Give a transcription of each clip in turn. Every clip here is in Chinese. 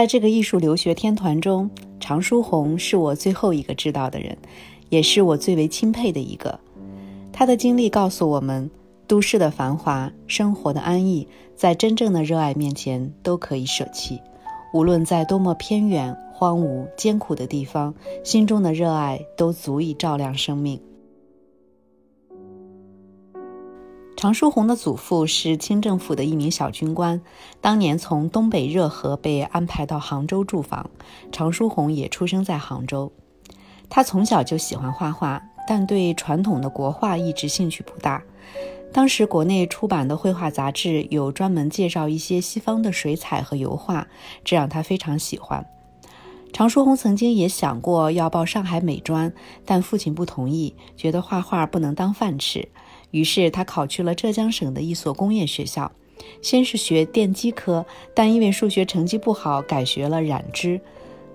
在这个艺术留学天团中，常书鸿是我最后一个知道的人，也是我最为钦佩的一个。他的经历告诉我们，都市的繁华，生活的安逸，在真正的热爱面前都可以舍弃。无论在多么偏远、荒芜、艰苦的地方，心中的热爱都足以照亮生命。常书鸿的祖父是清政府的一名小军官，当年从东北热河被安排到杭州驻防，常书鸿也出生在杭州。他从小就喜欢画画，但对传统的国画一直兴趣不大。当时国内出版的绘画杂志有专门介绍一些西方的水彩和油画，这让他非常喜欢。常书鸿曾经也想过要报上海美专，但父亲不同意，觉得画画不能当饭吃。于是他考去了浙江省的一所工业学校，先是学电机科，但因为数学成绩不好，改学了染织。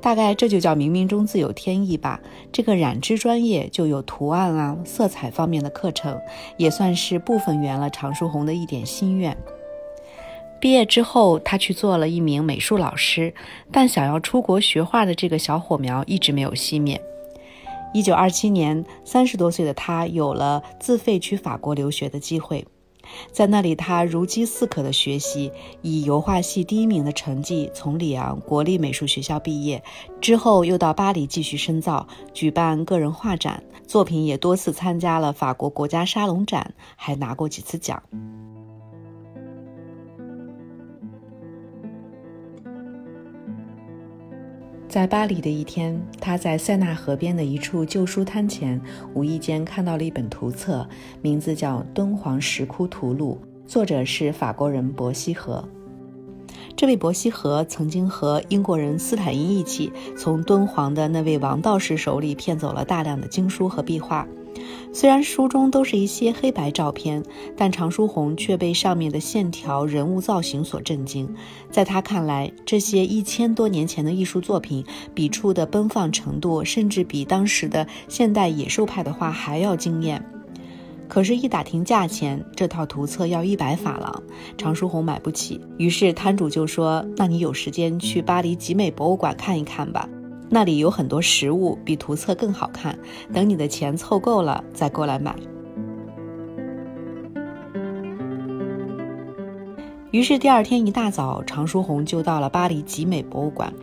大概这就叫冥冥中自有天意吧。这个染织专业就有图案啊、色彩方面的课程，也算是部分圆了常书鸿的一点心愿。毕业之后，他去做了一名美术老师，但想要出国学画的这个小火苗一直没有熄灭。一九二七年，三十多岁的他有了自费去法国留学的机会，在那里他如饥似渴地学习，以油画系第一名的成绩从里昂国立美术学校毕业，之后又到巴黎继续深造，举办个人画展，作品也多次参加了法国国家沙龙展，还拿过几次奖。在巴黎的一天，他在塞纳河边的一处旧书摊前，无意间看到了一本图册，名字叫《敦煌石窟图录》，作者是法国人伯希和。这位伯希和曾经和英国人斯坦因一起，从敦煌的那位王道士手里骗走了大量的经书和壁画。虽然书中都是一些黑白照片，但常书鸿却被上面的线条、人物造型所震惊。在他看来，这些一千多年前的艺术作品，笔触的奔放程度，甚至比当时的现代野兽派的画还要惊艳。可是，一打听价钱，这套图册要一百法郎，常书鸿买不起。于是摊主就说：“那你有时间去巴黎集美博物馆看一看吧。”那里有很多实物，比图册更好看。等你的钱凑够了，再过来买。于是第二天一大早，常书鸿就到了巴黎集美博物馆，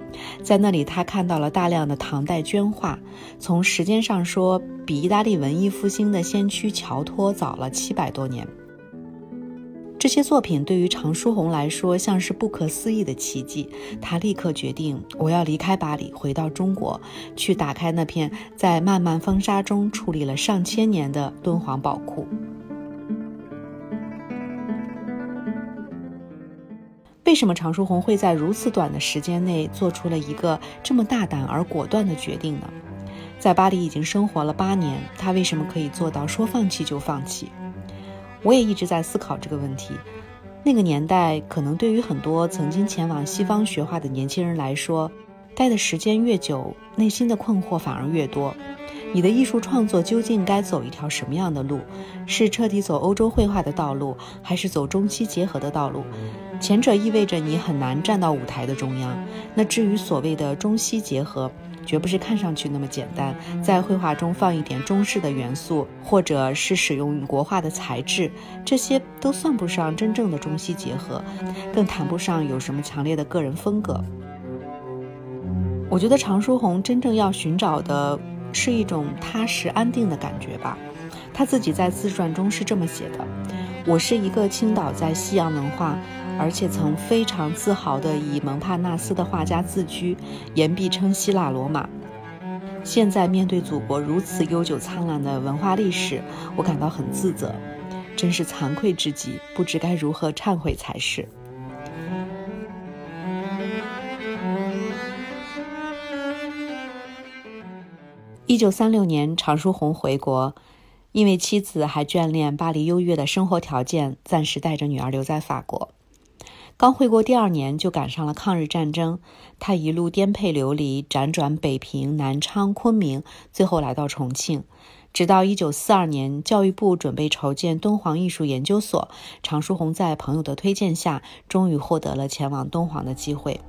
在那里他看到了大量的唐代绢画，从时间上说，比意大利文艺复兴的先驱乔托早了七百多年。这些作品对于常书鸿来说像是不可思议的奇迹，他立刻决定，我要离开巴黎，回到中国，去打开那片在漫漫风沙中矗立了上千年的敦煌宝库。为什么常书鸿会在如此短的时间内做出了一个这么大胆而果断的决定呢？在巴黎已经生活了八年，他为什么可以做到说放弃就放弃？我也一直在思考这个问题。那个年代，可能对于很多曾经前往西方学画的年轻人来说，待的时间越久，内心的困惑反而越多。你的艺术创作究竟该走一条什么样的路？是彻底走欧洲绘画的道路，还是走中西结合的道路？前者意味着你很难站到舞台的中央。那至于所谓的中西结合，绝不是看上去那么简单，在绘画中放一点中式的元素，或者是使用国画的材质，这些都算不上真正的中西结合，更谈不上有什么强烈的个人风格。我觉得常书鸿真正要寻找的是一种踏实安定的感觉吧。他自己在自传中是这么写的：“我是一个倾倒在西洋文化。”而且曾非常自豪地以蒙帕纳斯的画家自居，言必称希腊罗马。现在面对祖国如此悠久灿烂的文化历史，我感到很自责，真是惭愧至极，不知该如何忏悔才是。一九三六年，常书鸿回国，因为妻子还眷恋巴黎优越的生活条件，暂时带着女儿留在法国。刚回国第二年，就赶上了抗日战争。他一路颠沛流离，辗转北平、南昌、昆明，最后来到重庆。直到一九四二年，教育部准备筹建敦煌艺术研究所，常书鸿在朋友的推荐下，终于获得了前往敦煌的机会。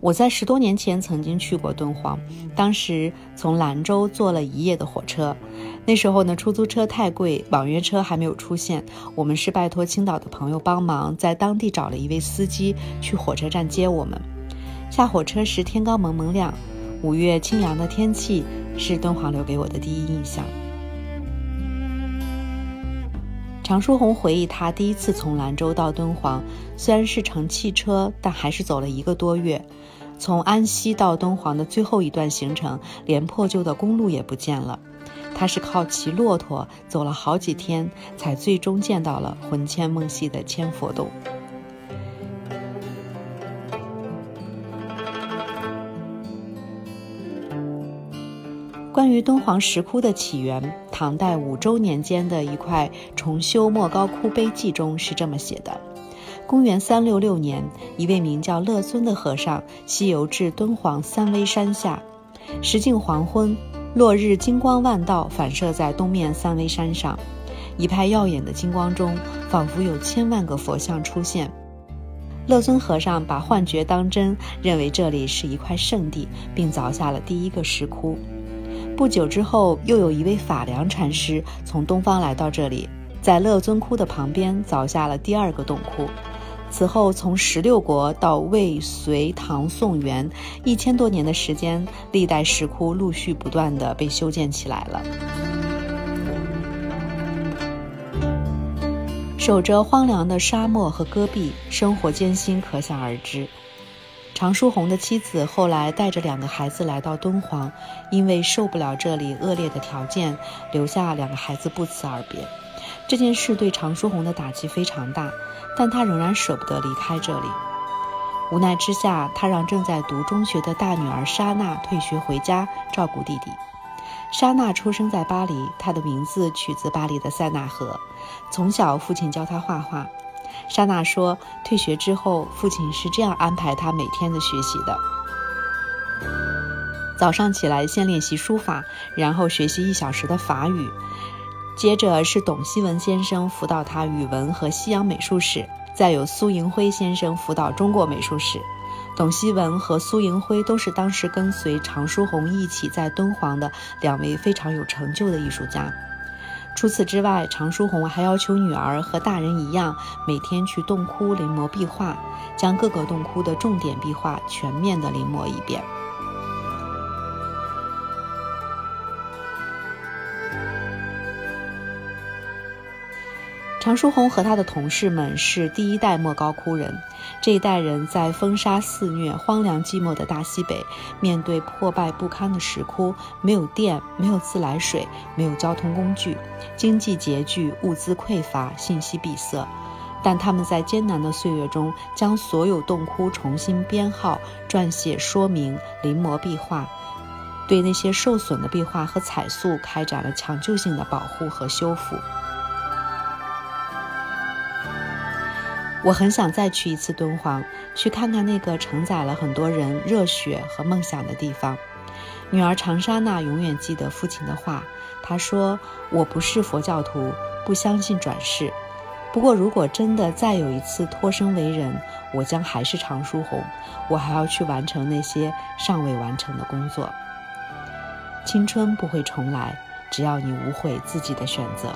我在十多年前曾经去过敦煌，当时从兰州坐了一夜的火车。那时候呢，出租车太贵，网约车还没有出现。我们是拜托青岛的朋友帮忙，在当地找了一位司机去火车站接我们。下火车时天刚蒙蒙亮，五月清凉的天气是敦煌留给我的第一印象。常书鸿回忆，他第一次从兰州到敦煌，虽然是乘汽车，但还是走了一个多月。从安西到敦煌的最后一段行程，连破旧的公路也不见了。他是靠骑骆驼走了好几天，才最终见到了魂牵梦系的千佛洞。关于敦煌石窟的起源，唐代五周年间的一块重修莫高窟碑记中是这么写的：公元三六六年，一位名叫乐尊的和尚西游至敦煌三危山下，时近黄昏，落日金光万道，反射在东面三危山上，一派耀眼的金光中，仿佛有千万个佛像出现。乐尊和尚把幻觉当真，认为这里是一块圣地，并凿下了第一个石窟。不久之后，又有一位法良禅师从东方来到这里，在乐尊窟的旁边凿下了第二个洞窟。此后，从十六国到魏、隋、唐、宋、元，一千多年的时间，历代石窟陆续不断的被修建起来了。守着荒凉的沙漠和戈壁，生活艰辛，可想而知。常书鸿的妻子后来带着两个孩子来到敦煌，因为受不了这里恶劣的条件，留下两个孩子不辞而别。这件事对常书鸿的打击非常大，但他仍然舍不得离开这里。无奈之下，他让正在读中学的大女儿莎娜退学回家照顾弟弟。莎娜出生在巴黎，她的名字取自巴黎的塞纳河。从小，父亲教她画画。莎娜说：“退学之后，父亲是这样安排她每天的学习的：早上起来先练习书法，然后学习一小时的法语，接着是董希文先生辅导他语文和西洋美术史，再有苏银辉先生辅导中国美术史。董希文和苏银辉都是当时跟随常书鸿一起在敦煌的两位非常有成就的艺术家。”除此之外，常书鸿还要求女儿和大人一样，每天去洞窟临摹壁画，将各个洞窟的重点壁画全面的临摹一遍。常书鸿和他的同事们是第一代莫高窟人。这一代人在风沙肆虐、荒凉寂寞的大西北，面对破败不堪的石窟，没有电，没有自来水，没有交通工具，经济拮据，物资匮乏，信息闭塞。但他们在艰难的岁月中，将所有洞窟重新编号、撰写说明、临摹壁画，对那些受损的壁画和彩塑开展了抢救性的保护和修复。我很想再去一次敦煌，去看看那个承载了很多人热血和梦想的地方。女儿长沙娜永远记得父亲的话，他说：“我不是佛教徒，不相信转世。不过，如果真的再有一次脱生为人，我将还是常书鸿，我还要去完成那些尚未完成的工作。青春不会重来，只要你无悔自己的选择。”